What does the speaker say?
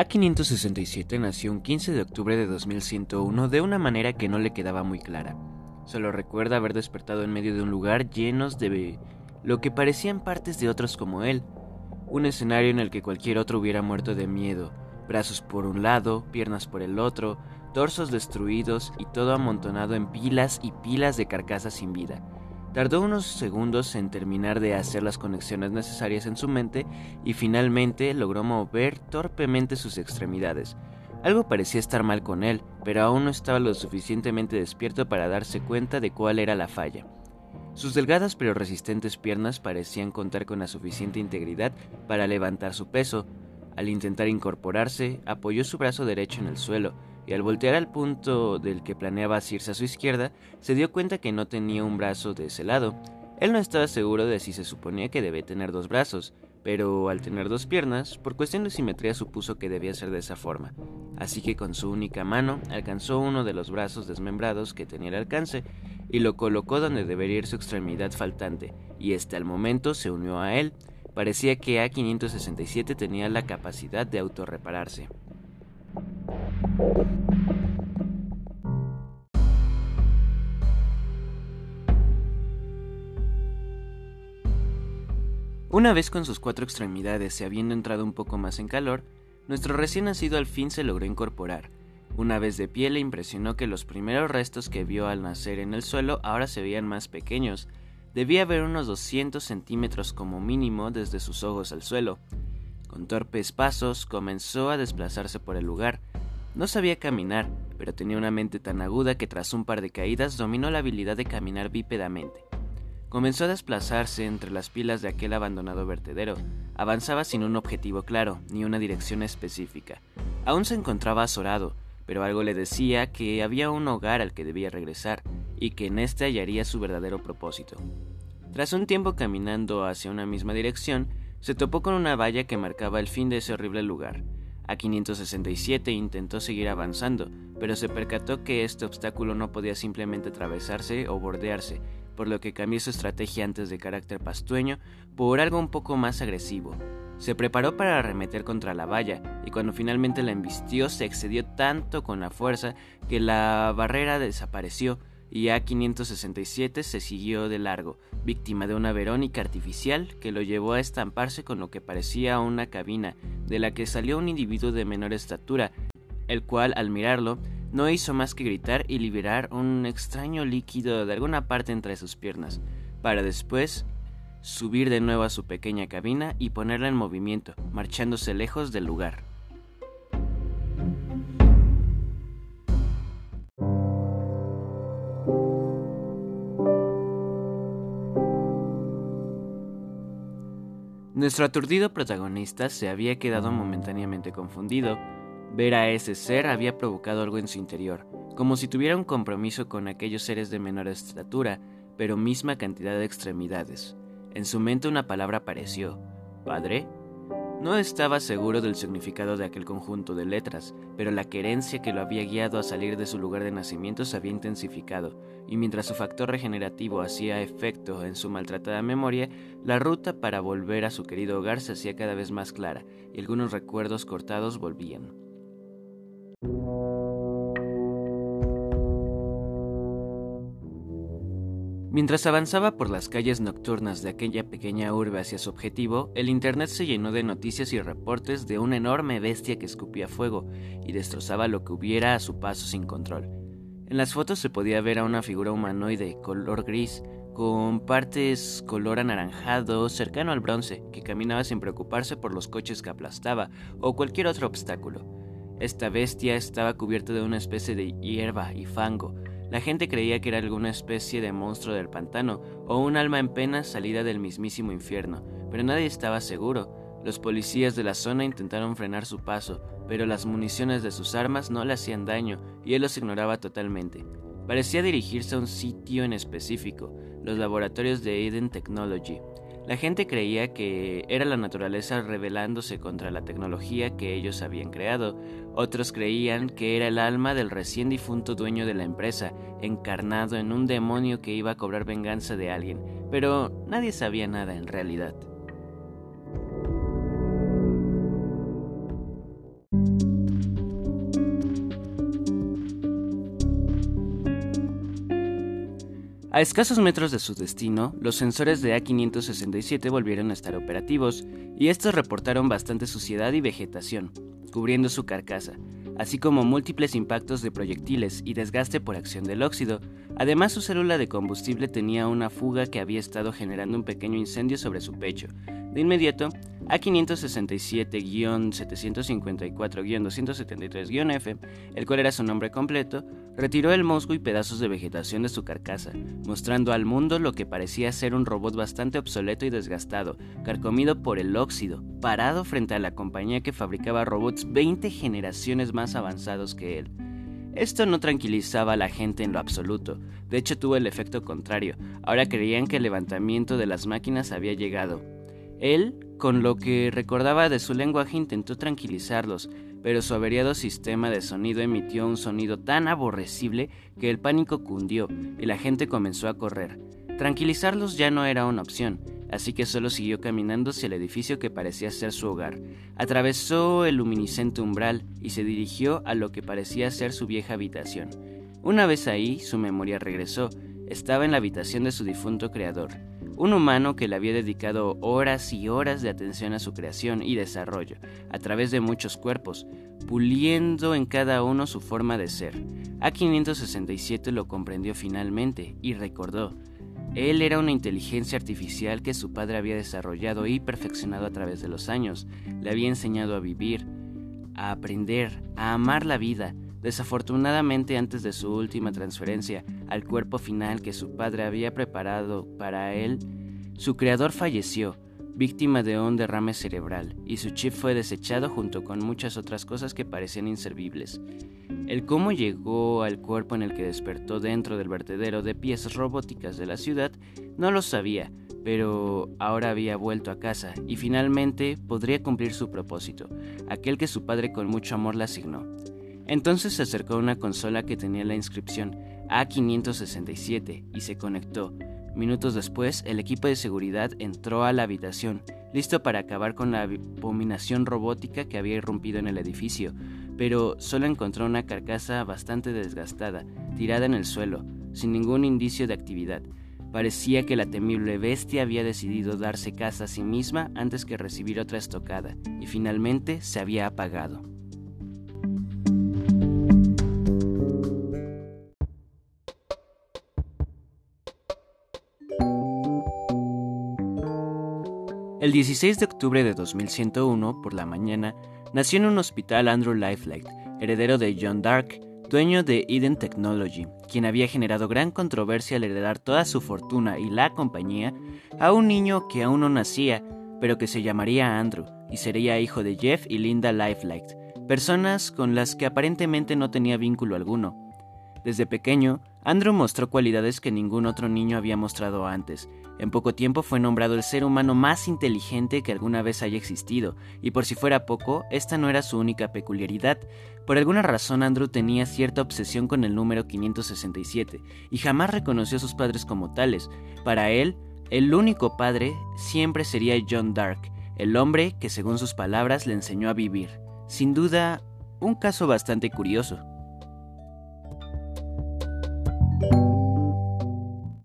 A567 nació un 15 de octubre de 2101 de una manera que no le quedaba muy clara. Solo recuerda haber despertado en medio de un lugar llenos de lo que parecían partes de otros como él, un escenario en el que cualquier otro hubiera muerto de miedo, brazos por un lado, piernas por el otro, torsos destruidos y todo amontonado en pilas y pilas de carcasas sin vida. Tardó unos segundos en terminar de hacer las conexiones necesarias en su mente y finalmente logró mover torpemente sus extremidades. Algo parecía estar mal con él, pero aún no estaba lo suficientemente despierto para darse cuenta de cuál era la falla. Sus delgadas pero resistentes piernas parecían contar con la suficiente integridad para levantar su peso. Al intentar incorporarse, apoyó su brazo derecho en el suelo, y al voltear al punto del que planeaba irse a su izquierda, se dio cuenta que no tenía un brazo de ese lado. Él no estaba seguro de si se suponía que debe tener dos brazos, pero al tener dos piernas, por cuestión de simetría supuso que debía ser de esa forma. Así que con su única mano alcanzó uno de los brazos desmembrados que tenía al alcance y lo colocó donde debería ir su extremidad faltante, y este al momento se unió a él. Parecía que A567 tenía la capacidad de autorrepararse. Una vez con sus cuatro extremidades y habiendo entrado un poco más en calor, nuestro recién nacido al fin se logró incorporar. Una vez de pie le impresionó que los primeros restos que vio al nacer en el suelo ahora se veían más pequeños. Debía haber unos 200 centímetros como mínimo desde sus ojos al suelo. Con torpes pasos comenzó a desplazarse por el lugar, no sabía caminar, pero tenía una mente tan aguda que tras un par de caídas dominó la habilidad de caminar bípedamente. Comenzó a desplazarse entre las pilas de aquel abandonado vertedero. Avanzaba sin un objetivo claro, ni una dirección específica. Aún se encontraba azorado, pero algo le decía que había un hogar al que debía regresar, y que en este hallaría su verdadero propósito. Tras un tiempo caminando hacia una misma dirección, se topó con una valla que marcaba el fin de ese horrible lugar. A567 intentó seguir avanzando, pero se percató que este obstáculo no podía simplemente atravesarse o bordearse, por lo que cambió su estrategia antes de carácter pastueño por algo un poco más agresivo. Se preparó para arremeter contra la valla, y cuando finalmente la embistió se excedió tanto con la fuerza que la barrera desapareció, y A567 se siguió de largo, víctima de una verónica artificial que lo llevó a estamparse con lo que parecía una cabina, de la que salió un individuo de menor estatura, el cual al mirarlo no hizo más que gritar y liberar un extraño líquido de alguna parte entre sus piernas, para después subir de nuevo a su pequeña cabina y ponerla en movimiento, marchándose lejos del lugar. Nuestro aturdido protagonista se había quedado momentáneamente confundido. Ver a ese ser había provocado algo en su interior, como si tuviera un compromiso con aquellos seres de menor estatura, pero misma cantidad de extremidades. En su mente una palabra apareció. ¿Padre? No estaba seguro del significado de aquel conjunto de letras, pero la querencia que lo había guiado a salir de su lugar de nacimiento se había intensificado, y mientras su factor regenerativo hacía efecto en su maltratada memoria, la ruta para volver a su querido hogar se hacía cada vez más clara, y algunos recuerdos cortados volvían. Mientras avanzaba por las calles nocturnas de aquella pequeña urbe hacia su objetivo, el Internet se llenó de noticias y reportes de una enorme bestia que escupía fuego y destrozaba lo que hubiera a su paso sin control. En las fotos se podía ver a una figura humanoide color gris, con partes color anaranjado cercano al bronce, que caminaba sin preocuparse por los coches que aplastaba o cualquier otro obstáculo. Esta bestia estaba cubierta de una especie de hierba y fango, la gente creía que era alguna especie de monstruo del pantano o un alma en pena salida del mismísimo infierno, pero nadie estaba seguro. Los policías de la zona intentaron frenar su paso, pero las municiones de sus armas no le hacían daño y él los ignoraba totalmente. Parecía dirigirse a un sitio en específico, los laboratorios de Eden Technology, la gente creía que era la naturaleza rebelándose contra la tecnología que ellos habían creado. Otros creían que era el alma del recién difunto dueño de la empresa, encarnado en un demonio que iba a cobrar venganza de alguien, pero nadie sabía nada en realidad. A escasos metros de su destino, los sensores de A567 volvieron a estar operativos y estos reportaron bastante suciedad y vegetación, cubriendo su carcasa, así como múltiples impactos de proyectiles y desgaste por acción del óxido. Además, su célula de combustible tenía una fuga que había estado generando un pequeño incendio sobre su pecho. De inmediato, A567-754-273-F, el cual era su nombre completo, retiró el musgo y pedazos de vegetación de su carcasa, mostrando al mundo lo que parecía ser un robot bastante obsoleto y desgastado, carcomido por el óxido, parado frente a la compañía que fabricaba robots 20 generaciones más avanzados que él. Esto no tranquilizaba a la gente en lo absoluto, de hecho tuvo el efecto contrario, ahora creían que el levantamiento de las máquinas había llegado. Él, con lo que recordaba de su lenguaje, intentó tranquilizarlos, pero su averiado sistema de sonido emitió un sonido tan aborrecible que el pánico cundió y la gente comenzó a correr. Tranquilizarlos ya no era una opción, así que solo siguió caminando hacia el edificio que parecía ser su hogar. Atravesó el luminiscente umbral y se dirigió a lo que parecía ser su vieja habitación. Una vez ahí, su memoria regresó. Estaba en la habitación de su difunto creador, un humano que le había dedicado horas y horas de atención a su creación y desarrollo, a través de muchos cuerpos, puliendo en cada uno su forma de ser. A567 lo comprendió finalmente y recordó, él era una inteligencia artificial que su padre había desarrollado y perfeccionado a través de los años. Le había enseñado a vivir, a aprender, a amar la vida. Desafortunadamente, antes de su última transferencia al cuerpo final que su padre había preparado para él, su creador falleció, víctima de un derrame cerebral, y su chip fue desechado junto con muchas otras cosas que parecían inservibles. El cómo llegó al cuerpo en el que despertó dentro del vertedero de piezas robóticas de la ciudad no lo sabía, pero ahora había vuelto a casa y finalmente podría cumplir su propósito, aquel que su padre con mucho amor le asignó. Entonces se acercó a una consola que tenía la inscripción A567 y se conectó. Minutos después, el equipo de seguridad entró a la habitación, listo para acabar con la abominación robótica que había irrumpido en el edificio, pero solo encontró una carcasa bastante desgastada, tirada en el suelo, sin ningún indicio de actividad. Parecía que la temible bestia había decidido darse caza a sí misma antes que recibir otra estocada, y finalmente se había apagado. El 16 de octubre de 2101, por la mañana, nació en un hospital Andrew Lifelight, heredero de John Dark, dueño de Eden Technology, quien había generado gran controversia al heredar toda su fortuna y la compañía a un niño que aún no nacía, pero que se llamaría Andrew y sería hijo de Jeff y Linda Lifelight, personas con las que aparentemente no tenía vínculo alguno. Desde pequeño, Andrew mostró cualidades que ningún otro niño había mostrado antes. En poco tiempo fue nombrado el ser humano más inteligente que alguna vez haya existido, y por si fuera poco, esta no era su única peculiaridad. Por alguna razón Andrew tenía cierta obsesión con el número 567, y jamás reconoció a sus padres como tales. Para él, el único padre siempre sería John Dark, el hombre que según sus palabras le enseñó a vivir. Sin duda, un caso bastante curioso.